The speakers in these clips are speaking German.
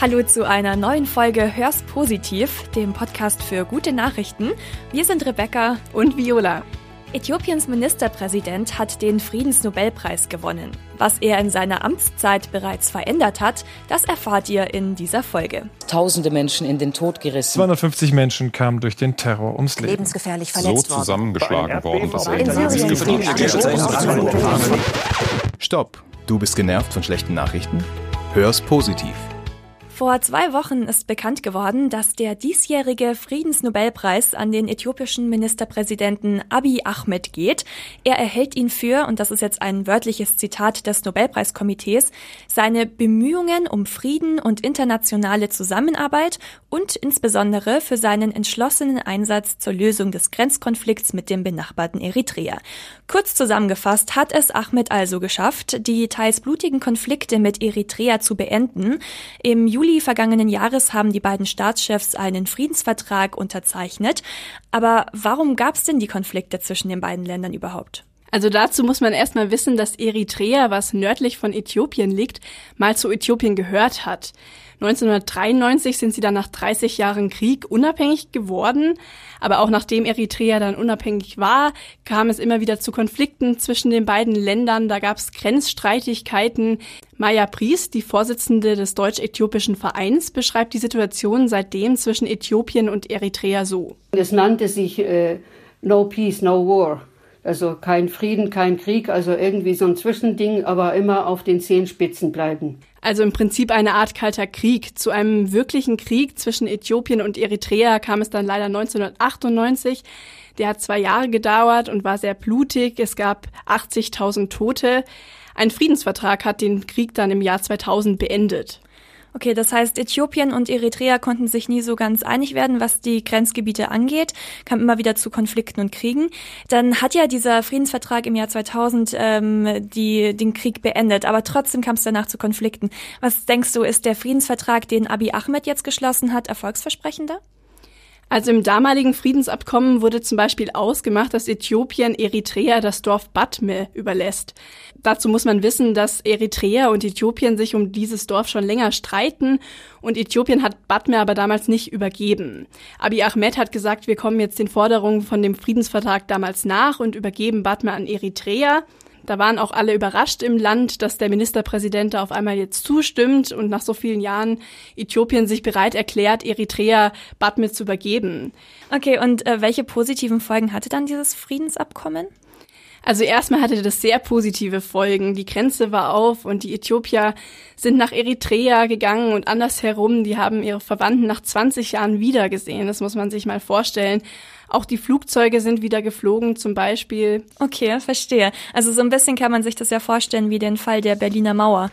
Hallo zu einer neuen Folge Hörst positiv, dem Podcast für gute Nachrichten. Wir sind Rebecca und Viola. Äthiopiens Ministerpräsident hat den Friedensnobelpreis gewonnen. Was er in seiner Amtszeit bereits verändert hat, das erfahrt ihr in dieser Folge. Tausende Menschen in den Tod gerissen. 250 Menschen kamen durch den Terror ums Leben. Lebensgefährlich verletzt so zusammengeschlagen worden, dass er Stopp! Du bist genervt von schlechten Nachrichten? Hör's positiv. Vor zwei Wochen ist bekannt geworden, dass der diesjährige Friedensnobelpreis an den äthiopischen Ministerpräsidenten Abiy Ahmed geht. Er erhält ihn für, und das ist jetzt ein wörtliches Zitat des Nobelpreiskomitees, seine Bemühungen um Frieden und internationale Zusammenarbeit und insbesondere für seinen entschlossenen Einsatz zur Lösung des Grenzkonflikts mit dem benachbarten Eritrea. Kurz zusammengefasst hat es Ahmed also geschafft, die teils blutigen Konflikte mit Eritrea zu beenden. Im Juli Juli vergangenen Jahres haben die beiden Staatschefs einen Friedensvertrag unterzeichnet. Aber warum gab es denn die Konflikte zwischen den beiden Ländern überhaupt? Also dazu muss man erstmal wissen, dass Eritrea, was nördlich von Äthiopien liegt, mal zu Äthiopien gehört hat. 1993 sind sie dann nach 30 Jahren Krieg unabhängig geworden. Aber auch nachdem Eritrea dann unabhängig war, kam es immer wieder zu Konflikten zwischen den beiden Ländern. Da gab es Grenzstreitigkeiten. Maya Priest, die Vorsitzende des deutsch-äthiopischen Vereins, beschreibt die Situation seitdem zwischen Äthiopien und Eritrea so. Es nannte sich äh, No Peace, No War. Also kein Frieden, kein Krieg, also irgendwie so ein Zwischending, aber immer auf den Zehenspitzen bleiben. Also im Prinzip eine Art kalter Krieg. Zu einem wirklichen Krieg zwischen Äthiopien und Eritrea kam es dann leider 1998. Der hat zwei Jahre gedauert und war sehr blutig. Es gab 80.000 Tote. Ein Friedensvertrag hat den Krieg dann im Jahr 2000 beendet. Okay, das heißt, Äthiopien und Eritrea konnten sich nie so ganz einig werden, was die Grenzgebiete angeht, kam immer wieder zu Konflikten und Kriegen. Dann hat ja dieser Friedensvertrag im Jahr 2000 ähm, die, den Krieg beendet, aber trotzdem kam es danach zu Konflikten. Was denkst du, ist der Friedensvertrag, den Abiy Ahmed jetzt geschlossen hat, erfolgsversprechender? Also im damaligen Friedensabkommen wurde zum Beispiel ausgemacht, dass Äthiopien Eritrea das Dorf Batme überlässt. Dazu muss man wissen, dass Eritrea und Äthiopien sich um dieses Dorf schon länger streiten und Äthiopien hat Batme aber damals nicht übergeben. Abiy Ahmed hat gesagt, wir kommen jetzt den Forderungen von dem Friedensvertrag damals nach und übergeben Batme an Eritrea. Da waren auch alle überrascht im Land, dass der Ministerpräsident da auf einmal jetzt zustimmt und nach so vielen Jahren Äthiopien sich bereit erklärt, Eritrea Batme zu übergeben. Okay, und äh, welche positiven Folgen hatte dann dieses Friedensabkommen? Also erstmal hatte das sehr positive Folgen. Die Grenze war auf und die Äthiopier sind nach Eritrea gegangen und andersherum, die haben ihre Verwandten nach 20 Jahren wiedergesehen. Das muss man sich mal vorstellen. Auch die Flugzeuge sind wieder geflogen, zum Beispiel. Okay, verstehe. Also so ein bisschen kann man sich das ja vorstellen wie den Fall der Berliner Mauer.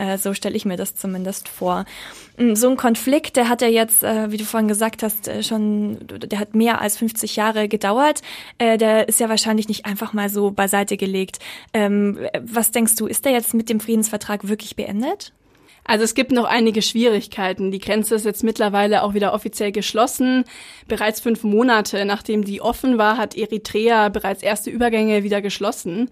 Äh, so stelle ich mir das zumindest vor. Mm, so ein Konflikt, der hat ja jetzt, äh, wie du vorhin gesagt hast, äh, schon, der hat mehr als 50 Jahre gedauert. Der ist ja wahrscheinlich nicht einfach mal so beiseite gelegt. Ähm, was denkst du, ist der jetzt mit dem Friedensvertrag wirklich beendet? Also es gibt noch einige Schwierigkeiten. Die Grenze ist jetzt mittlerweile auch wieder offiziell geschlossen. Bereits fünf Monate nachdem die offen war, hat Eritrea bereits erste Übergänge wieder geschlossen.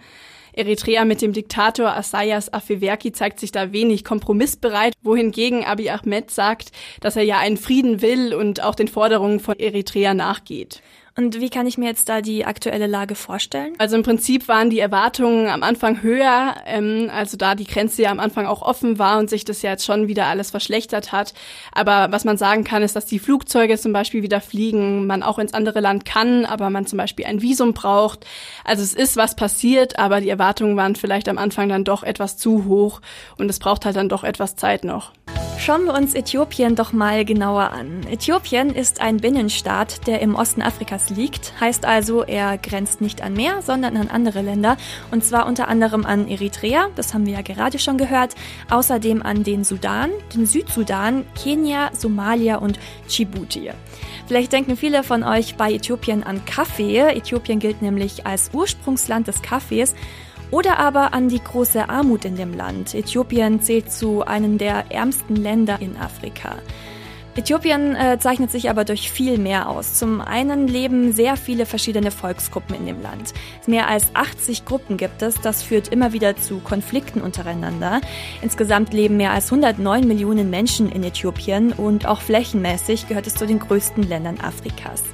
Eritrea mit dem Diktator Assayas Afewerki zeigt sich da wenig kompromissbereit, wohingegen Abiy Ahmed sagt, dass er ja einen Frieden will und auch den Forderungen von Eritrea nachgeht. Und wie kann ich mir jetzt da die aktuelle Lage vorstellen? Also im Prinzip waren die Erwartungen am Anfang höher, ähm, also da die Grenze ja am Anfang auch offen war und sich das ja jetzt schon wieder alles verschlechtert hat. Aber was man sagen kann, ist, dass die Flugzeuge zum Beispiel wieder fliegen, man auch ins andere Land kann, aber man zum Beispiel ein Visum braucht. Also es ist was passiert, aber die Erwartungen waren vielleicht am Anfang dann doch etwas zu hoch und es braucht halt dann doch etwas Zeit noch. Schauen wir uns Äthiopien doch mal genauer an. Äthiopien ist ein Binnenstaat, der im Osten Afrikas liegt, heißt also, er grenzt nicht an Meer, sondern an andere Länder, und zwar unter anderem an Eritrea, das haben wir ja gerade schon gehört, außerdem an den Sudan, den Südsudan, Kenia, Somalia und Djibouti. Vielleicht denken viele von euch bei Äthiopien an Kaffee. Äthiopien gilt nämlich als Ursprungsland des Kaffees oder aber an die große Armut in dem Land. Äthiopien zählt zu einem der ärmsten Länder in Afrika. Äthiopien äh, zeichnet sich aber durch viel mehr aus. Zum einen leben sehr viele verschiedene Volksgruppen in dem Land. Mehr als 80 Gruppen gibt es, das führt immer wieder zu Konflikten untereinander. Insgesamt leben mehr als 109 Millionen Menschen in Äthiopien und auch flächenmäßig gehört es zu den größten Ländern Afrikas.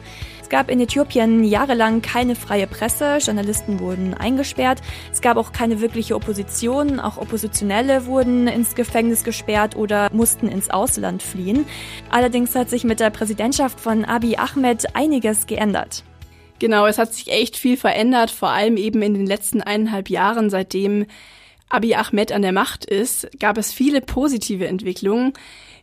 Es gab in Äthiopien jahrelang keine freie Presse, Journalisten wurden eingesperrt, es gab auch keine wirkliche Opposition, auch Oppositionelle wurden ins Gefängnis gesperrt oder mussten ins Ausland fliehen. Allerdings hat sich mit der Präsidentschaft von Abiy Ahmed einiges geändert. Genau, es hat sich echt viel verändert, vor allem eben in den letzten eineinhalb Jahren, seitdem Abiy Ahmed an der Macht ist, gab es viele positive Entwicklungen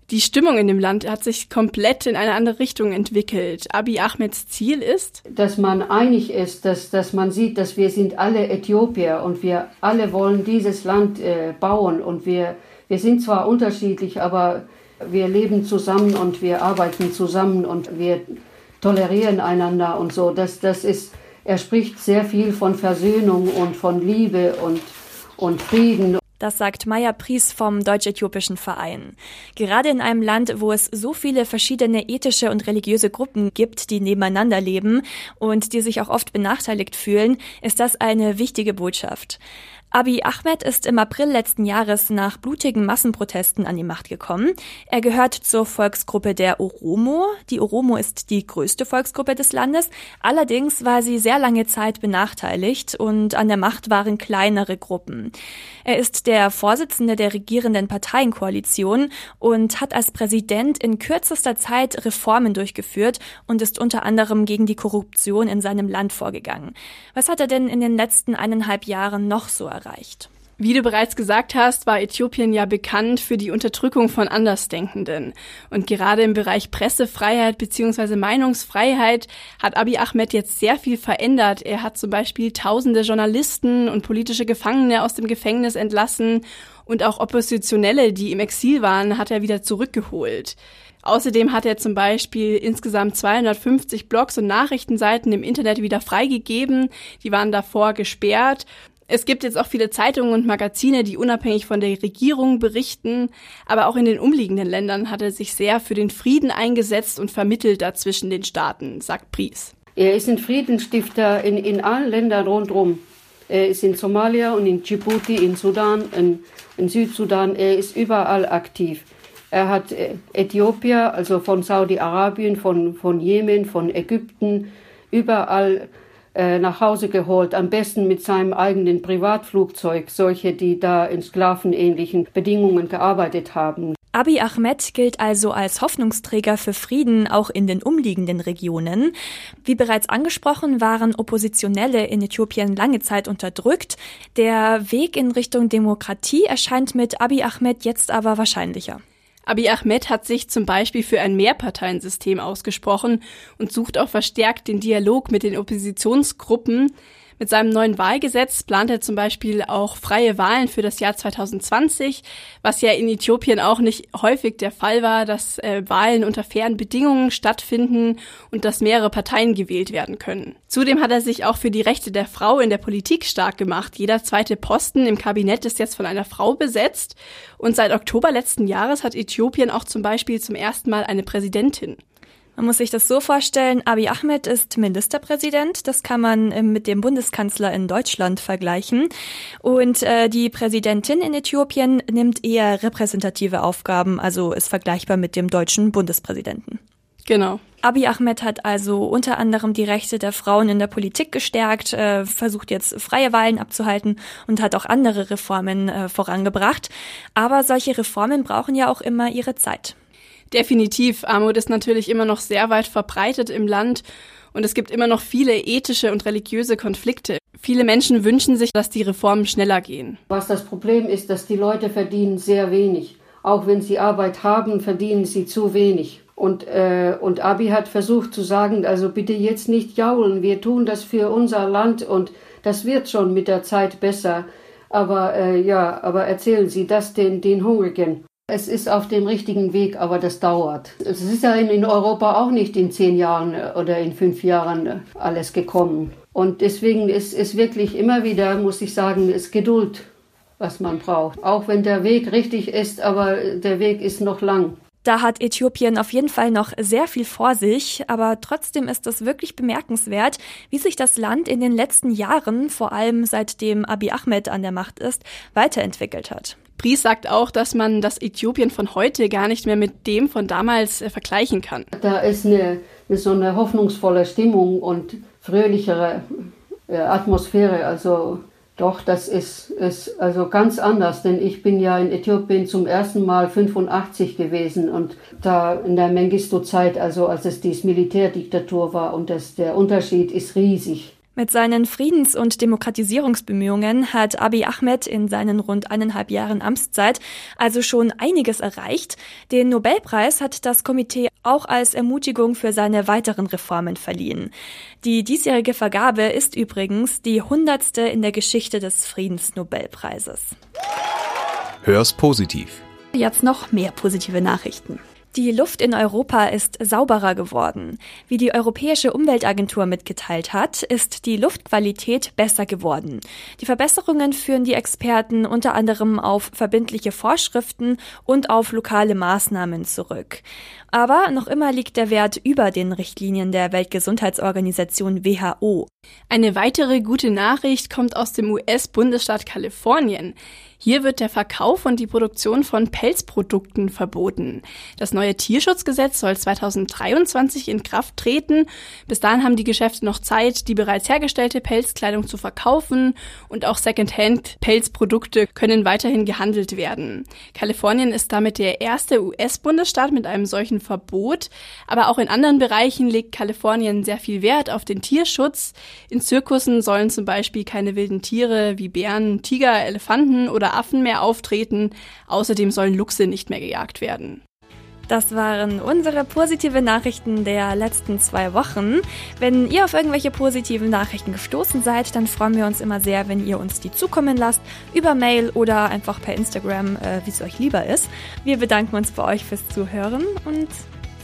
die Stimmung in dem Land hat sich komplett in eine andere Richtung entwickelt. Abiy Ahmeds Ziel ist, dass man einig ist, dass, dass man sieht, dass wir sind alle Äthiopier und wir alle wollen dieses Land äh, bauen und wir, wir sind zwar unterschiedlich, aber wir leben zusammen und wir arbeiten zusammen und wir tolerieren einander und so. Das, das ist, er spricht sehr viel von Versöhnung und von Liebe und, und Frieden das sagt Maya Pries vom Deutsch-Äthiopischen Verein. Gerade in einem Land, wo es so viele verschiedene ethische und religiöse Gruppen gibt, die nebeneinander leben und die sich auch oft benachteiligt fühlen, ist das eine wichtige Botschaft. Abiy Ahmed ist im April letzten Jahres nach blutigen Massenprotesten an die Macht gekommen. Er gehört zur Volksgruppe der Oromo. Die Oromo ist die größte Volksgruppe des Landes. Allerdings war sie sehr lange Zeit benachteiligt und an der Macht waren kleinere Gruppen. Er ist der Vorsitzende der regierenden Parteienkoalition und hat als Präsident in kürzester Zeit Reformen durchgeführt und ist unter anderem gegen die Korruption in seinem Land vorgegangen. Was hat er denn in den letzten eineinhalb Jahren noch so erreicht. Wie du bereits gesagt hast, war Äthiopien ja bekannt für die Unterdrückung von Andersdenkenden. Und gerade im Bereich Pressefreiheit bzw. Meinungsfreiheit hat Abiy Ahmed jetzt sehr viel verändert. Er hat zum Beispiel tausende Journalisten und politische Gefangene aus dem Gefängnis entlassen und auch Oppositionelle, die im Exil waren, hat er wieder zurückgeholt. Außerdem hat er zum Beispiel insgesamt 250 Blogs und Nachrichtenseiten im Internet wieder freigegeben. Die waren davor gesperrt. Es gibt jetzt auch viele Zeitungen und Magazine, die unabhängig von der Regierung berichten, aber auch in den umliegenden Ländern hat er sich sehr für den Frieden eingesetzt und vermittelt dazwischen den Staaten, sagt Pries. Er ist ein Friedensstifter in, in allen Ländern rundherum. Er ist in Somalia und in Djibouti, in Sudan, in, in Südsudan. Er ist überall aktiv. Er hat äh, Äthiopien, also von Saudi-Arabien, von, von Jemen, von Ägypten, überall nach Hause geholt, am besten mit seinem eigenen Privatflugzeug, solche, die da in sklavenähnlichen Bedingungen gearbeitet haben. Abiy Ahmed gilt also als Hoffnungsträger für Frieden auch in den umliegenden Regionen. Wie bereits angesprochen, waren Oppositionelle in Äthiopien lange Zeit unterdrückt. Der Weg in Richtung Demokratie erscheint mit Abiy Ahmed jetzt aber wahrscheinlicher. Abiy Ahmed hat sich zum Beispiel für ein Mehrparteiensystem ausgesprochen und sucht auch verstärkt den Dialog mit den Oppositionsgruppen. Mit seinem neuen Wahlgesetz plant er zum Beispiel auch freie Wahlen für das Jahr 2020, was ja in Äthiopien auch nicht häufig der Fall war, dass äh, Wahlen unter fairen Bedingungen stattfinden und dass mehrere Parteien gewählt werden können. Zudem hat er sich auch für die Rechte der Frau in der Politik stark gemacht. Jeder zweite Posten im Kabinett ist jetzt von einer Frau besetzt und seit Oktober letzten Jahres hat Äthiopien auch zum Beispiel zum ersten Mal eine Präsidentin. Man muss sich das so vorstellen, Abiy Ahmed ist Ministerpräsident. Das kann man äh, mit dem Bundeskanzler in Deutschland vergleichen. Und äh, die Präsidentin in Äthiopien nimmt eher repräsentative Aufgaben, also ist vergleichbar mit dem deutschen Bundespräsidenten. Genau. Abiy Ahmed hat also unter anderem die Rechte der Frauen in der Politik gestärkt, äh, versucht jetzt freie Wahlen abzuhalten und hat auch andere Reformen äh, vorangebracht. Aber solche Reformen brauchen ja auch immer ihre Zeit. Definitiv. Armut ist natürlich immer noch sehr weit verbreitet im Land und es gibt immer noch viele ethische und religiöse Konflikte. Viele Menschen wünschen sich, dass die Reformen schneller gehen. Was das Problem ist, dass die Leute verdienen sehr wenig. Auch wenn sie Arbeit haben, verdienen sie zu wenig. Und, äh, und Abi hat versucht zu sagen, also bitte jetzt nicht jaulen, wir tun das für unser Land und das wird schon mit der Zeit besser. Aber äh, ja, aber erzählen Sie das den, den Hungrigen. Es ist auf dem richtigen Weg, aber das dauert. Es ist ja in, Europa auch nicht in zehn Jahren äh, oder in fünf Jahren äh, alles gekommen. Und deswegen ist es wirklich immer wieder, muss ich sagen, ist Geduld, was man braucht. Auch wenn der Weg richtig ist, aber der Weg ist noch lang. Da hat Äthiopien auf jeden Fall noch sehr viel vor sich, aber trotzdem ist es wirklich bemerkenswert, wie sich das Land in den letzten Jahren, vor allem seitdem Abiy Ahmed an der Macht ist, weiterentwickelt hat. Pries sagt auch, dass man das Äthiopien von heute gar nicht mehr mit dem von damals äh, vergleichen kann. Da ist eine, eine, so eine hoffnungsvolle Stimmung und fröhlichere äh, Atmosphäre. Also doch, das ist, ist also ganz anders, denn ich bin ja in Äthiopien zum ersten Mal 85 gewesen und da in der Mengistu-Zeit, also als es die Militärdiktatur war und das, der Unterschied ist riesig. Mit seinen Friedens- und Demokratisierungsbemühungen hat Abiy Ahmed in seinen rund eineinhalb Jahren Amtszeit also schon einiges erreicht. Den Nobelpreis hat das Komitee auch als Ermutigung für seine weiteren Reformen verliehen. Die diesjährige Vergabe ist übrigens die hundertste in der Geschichte des Friedensnobelpreises. Hör's positiv. Jetzt noch mehr positive Nachrichten. Die Luft in Europa ist sauberer geworden. Wie die Europäische Umweltagentur mitgeteilt hat, ist die Luftqualität besser geworden. Die Verbesserungen führen die Experten unter anderem auf verbindliche Vorschriften und auf lokale Maßnahmen zurück. Aber noch immer liegt der Wert über den Richtlinien der Weltgesundheitsorganisation WHO. Eine weitere gute Nachricht kommt aus dem US-Bundesstaat Kalifornien. Hier wird der Verkauf und die Produktion von Pelzprodukten verboten. Das neue Tierschutzgesetz soll 2023 in Kraft treten. Bis dahin haben die Geschäfte noch Zeit, die bereits hergestellte Pelzkleidung zu verkaufen und auch Secondhand-Pelzprodukte können weiterhin gehandelt werden. Kalifornien ist damit der erste US-Bundesstaat mit einem solchen Verbot, aber auch in anderen Bereichen legt Kalifornien sehr viel Wert auf den Tierschutz. In Zirkussen sollen zum Beispiel keine wilden Tiere wie Bären, Tiger, Elefanten oder Affen mehr auftreten. Außerdem sollen Luchse nicht mehr gejagt werden. Das waren unsere positive Nachrichten der letzten zwei Wochen. Wenn ihr auf irgendwelche positiven Nachrichten gestoßen seid, dann freuen wir uns immer sehr, wenn ihr uns die zukommen lasst, über Mail oder einfach per Instagram, äh, wie es euch lieber ist. Wir bedanken uns bei euch fürs Zuhören und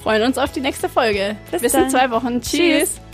freuen uns auf die nächste Folge. Bis, Bis in zwei Wochen. Tschüss. Tschüss.